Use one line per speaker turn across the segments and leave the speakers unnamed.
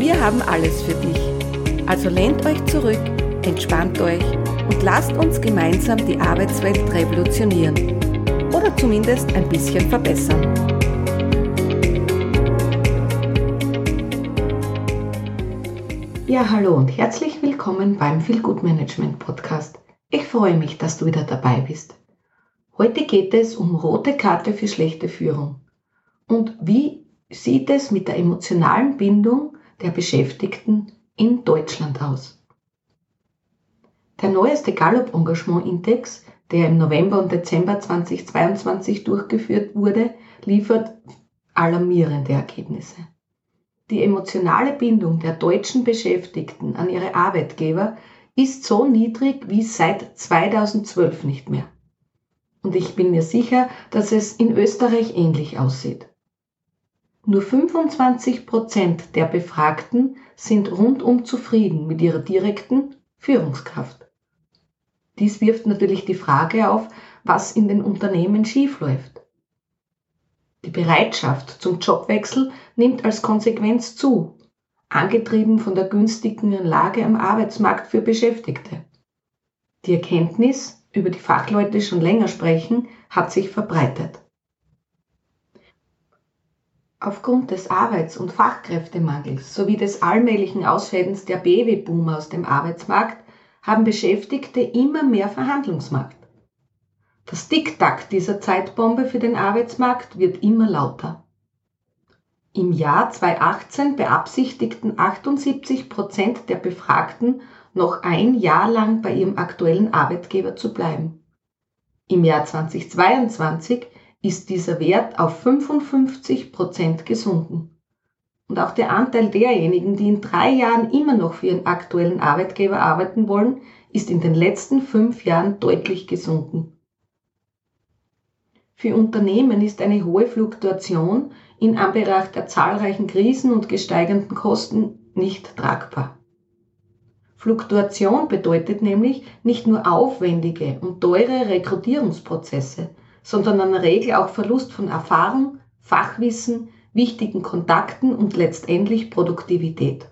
Wir haben alles für dich. Also lehnt euch zurück, entspannt euch und lasst uns gemeinsam die Arbeitswelt revolutionieren. Oder zumindest ein bisschen verbessern. Ja, hallo und herzlich willkommen beim Feel Good Management Podcast. Ich freue mich, dass du wieder dabei bist. Heute geht es um rote Karte für schlechte Führung. Und wie sieht es mit der emotionalen Bindung der Beschäftigten in Deutschland aus. Der neueste Gallup Engagement Index, der im November und Dezember 2022 durchgeführt wurde, liefert alarmierende Ergebnisse. Die emotionale Bindung der deutschen Beschäftigten an ihre Arbeitgeber ist so niedrig wie seit 2012 nicht mehr. Und ich bin mir sicher, dass es in Österreich ähnlich aussieht. Nur 25 Prozent der Befragten sind rundum zufrieden mit ihrer direkten Führungskraft. Dies wirft natürlich die Frage auf, was in den Unternehmen schiefläuft. Die Bereitschaft zum Jobwechsel nimmt als Konsequenz zu, angetrieben von der günstigen Lage am Arbeitsmarkt für Beschäftigte. Die Erkenntnis, über die Fachleute schon länger sprechen, hat sich verbreitet. Aufgrund des Arbeits- und Fachkräftemangels sowie des allmählichen Ausscheidens der Babyboomer aus dem Arbeitsmarkt haben Beschäftigte immer mehr Verhandlungsmacht. Das Tick-Tack dieser Zeitbombe für den Arbeitsmarkt wird immer lauter. Im Jahr 2018 beabsichtigten 78 Prozent der Befragten, noch ein Jahr lang bei ihrem aktuellen Arbeitgeber zu bleiben. Im Jahr 2022 ist dieser Wert auf 55 Prozent gesunken. Und auch der Anteil derjenigen, die in drei Jahren immer noch für ihren aktuellen Arbeitgeber arbeiten wollen, ist in den letzten fünf Jahren deutlich gesunken. Für Unternehmen ist eine hohe Fluktuation in Anbetracht der zahlreichen Krisen und gesteigenden Kosten nicht tragbar. Fluktuation bedeutet nämlich nicht nur aufwendige und teure Rekrutierungsprozesse, sondern in der Regel auch Verlust von Erfahrung, Fachwissen, wichtigen Kontakten und letztendlich Produktivität.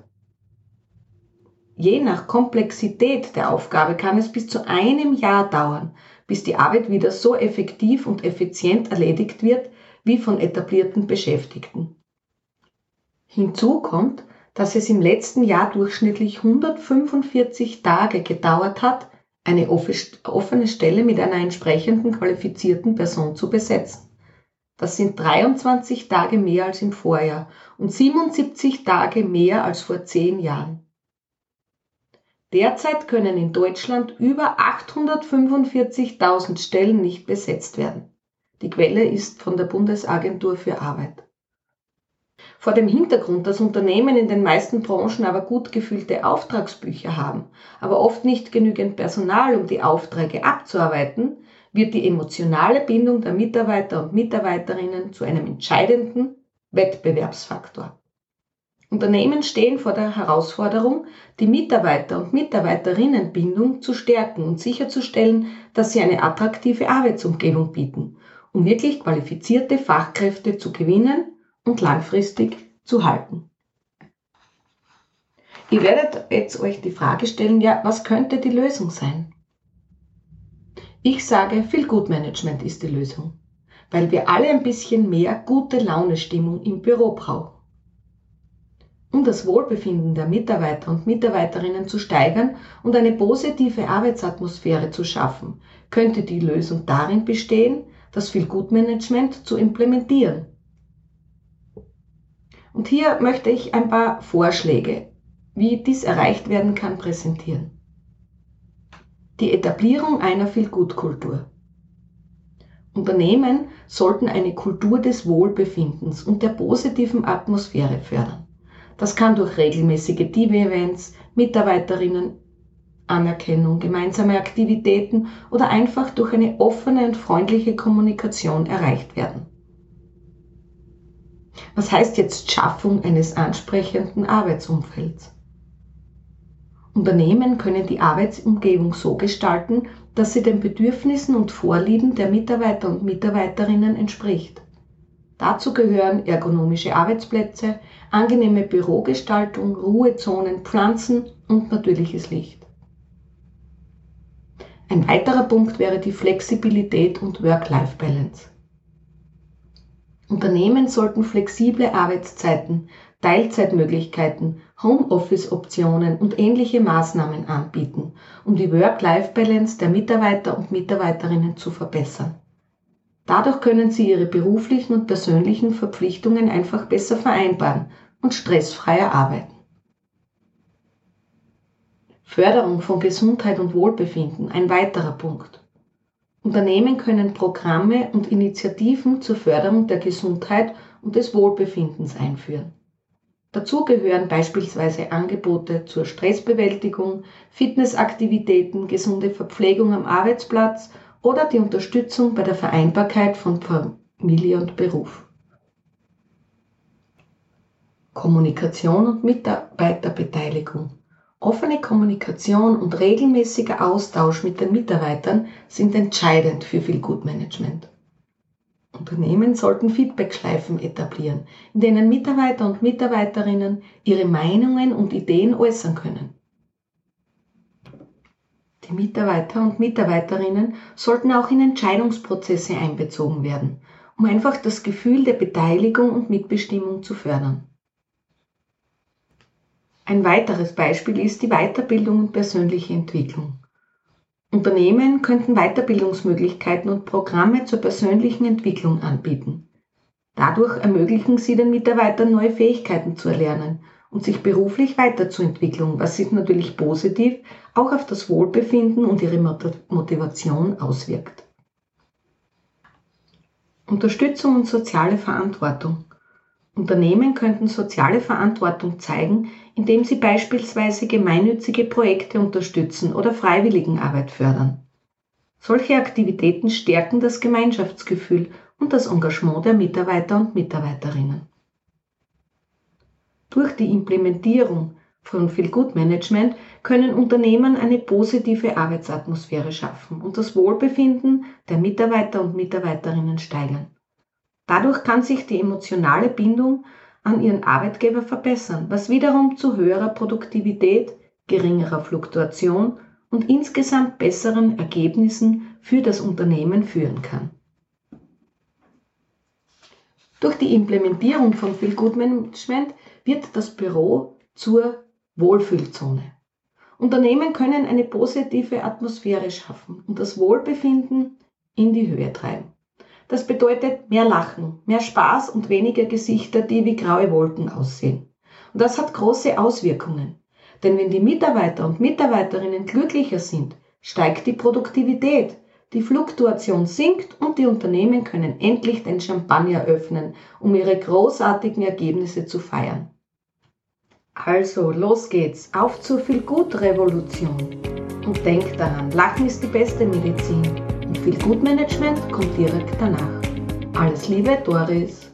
Je nach Komplexität der Aufgabe kann es bis zu einem Jahr dauern, bis die Arbeit wieder so effektiv und effizient erledigt wird wie von etablierten Beschäftigten. Hinzu kommt, dass es im letzten Jahr durchschnittlich 145 Tage gedauert hat, eine offene Stelle mit einer entsprechenden qualifizierten Person zu besetzen. Das sind 23 Tage mehr als im Vorjahr und 77 Tage mehr als vor zehn Jahren. Derzeit können in Deutschland über 845.000 Stellen nicht besetzt werden. Die Quelle ist von der Bundesagentur für Arbeit. Vor dem Hintergrund, dass Unternehmen in den meisten Branchen aber gut gefüllte Auftragsbücher haben, aber oft nicht genügend Personal, um die Aufträge abzuarbeiten, wird die emotionale Bindung der Mitarbeiter und Mitarbeiterinnen zu einem entscheidenden Wettbewerbsfaktor. Unternehmen stehen vor der Herausforderung, die Mitarbeiter- und Mitarbeiterinnenbindung zu stärken und sicherzustellen, dass sie eine attraktive Arbeitsumgebung bieten, um wirklich qualifizierte Fachkräfte zu gewinnen und langfristig zu halten. Ihr werdet jetzt euch die Frage stellen, ja, was könnte die Lösung sein? Ich sage, viel Gutmanagement ist die Lösung, weil wir alle ein bisschen mehr gute Laune-Stimmung im Büro brauchen. Um das Wohlbefinden der Mitarbeiter und Mitarbeiterinnen zu steigern und eine positive Arbeitsatmosphäre zu schaffen, könnte die Lösung darin bestehen, das Viel-Gut-Management zu implementieren und hier möchte ich ein paar Vorschläge, wie dies erreicht werden kann, präsentieren. Die Etablierung einer Feel-Good-Kultur. Unternehmen sollten eine Kultur des Wohlbefindens und der positiven Atmosphäre fördern. Das kann durch regelmäßige TV-Events, Mitarbeiterinnen Anerkennung, gemeinsame Aktivitäten oder einfach durch eine offene und freundliche Kommunikation erreicht werden. Was heißt jetzt Schaffung eines ansprechenden Arbeitsumfelds? Unternehmen können die Arbeitsumgebung so gestalten, dass sie den Bedürfnissen und Vorlieben der Mitarbeiter und Mitarbeiterinnen entspricht. Dazu gehören ergonomische Arbeitsplätze, angenehme Bürogestaltung, Ruhezonen, Pflanzen und natürliches Licht. Ein weiterer Punkt wäre die Flexibilität und Work-Life-Balance. Unternehmen sollten flexible Arbeitszeiten, Teilzeitmöglichkeiten, Homeoffice-Optionen und ähnliche Maßnahmen anbieten, um die Work-Life-Balance der Mitarbeiter und Mitarbeiterinnen zu verbessern. Dadurch können sie ihre beruflichen und persönlichen Verpflichtungen einfach besser vereinbaren und stressfreier arbeiten. Förderung von Gesundheit und Wohlbefinden ein weiterer Punkt. Unternehmen können Programme und Initiativen zur Förderung der Gesundheit und des Wohlbefindens einführen. Dazu gehören beispielsweise Angebote zur Stressbewältigung, Fitnessaktivitäten, gesunde Verpflegung am Arbeitsplatz oder die Unterstützung bei der Vereinbarkeit von Familie und Beruf. Kommunikation und Mitarbeiterbeteiligung Offene Kommunikation und regelmäßiger Austausch mit den Mitarbeitern sind entscheidend für viel Gutmanagement. Unternehmen sollten Feedbackschleifen etablieren, in denen Mitarbeiter und Mitarbeiterinnen ihre Meinungen und Ideen äußern können. Die Mitarbeiter und Mitarbeiterinnen sollten auch in Entscheidungsprozesse einbezogen werden, um einfach das Gefühl der Beteiligung und Mitbestimmung zu fördern. Ein weiteres Beispiel ist die Weiterbildung und persönliche Entwicklung. Unternehmen könnten Weiterbildungsmöglichkeiten und Programme zur persönlichen Entwicklung anbieten. Dadurch ermöglichen sie den Mitarbeitern neue Fähigkeiten zu erlernen und sich beruflich weiterzuentwickeln, was sich natürlich positiv auch auf das Wohlbefinden und ihre Motivation auswirkt. Unterstützung und soziale Verantwortung. Unternehmen könnten soziale Verantwortung zeigen, indem sie beispielsweise gemeinnützige Projekte unterstützen oder Freiwilligenarbeit fördern. Solche Aktivitäten stärken das Gemeinschaftsgefühl und das Engagement der Mitarbeiter und Mitarbeiterinnen. Durch die Implementierung von Feel Good Management können Unternehmen eine positive Arbeitsatmosphäre schaffen und das Wohlbefinden der Mitarbeiter und Mitarbeiterinnen steigern. Dadurch kann sich die emotionale Bindung an ihren Arbeitgeber verbessern, was wiederum zu höherer Produktivität, geringerer Fluktuation und insgesamt besseren Ergebnissen für das Unternehmen führen kann. Durch die Implementierung von Feel Good Management wird das Büro zur Wohlfühlzone. Unternehmen können eine positive Atmosphäre schaffen und das Wohlbefinden in die Höhe treiben. Das bedeutet mehr Lachen, mehr Spaß und weniger Gesichter, die wie graue Wolken aussehen. Und das hat große Auswirkungen. Denn wenn die Mitarbeiter und Mitarbeiterinnen glücklicher sind, steigt die Produktivität, die Fluktuation sinkt und die Unternehmen können endlich den Champagner öffnen, um ihre großartigen Ergebnisse zu feiern. Also, los geht's, auf zur Viel-Gut-Revolution. Und denk daran, Lachen ist die beste Medizin. Viel Gutmanagement kommt direkt danach. Alles Liebe, Doris.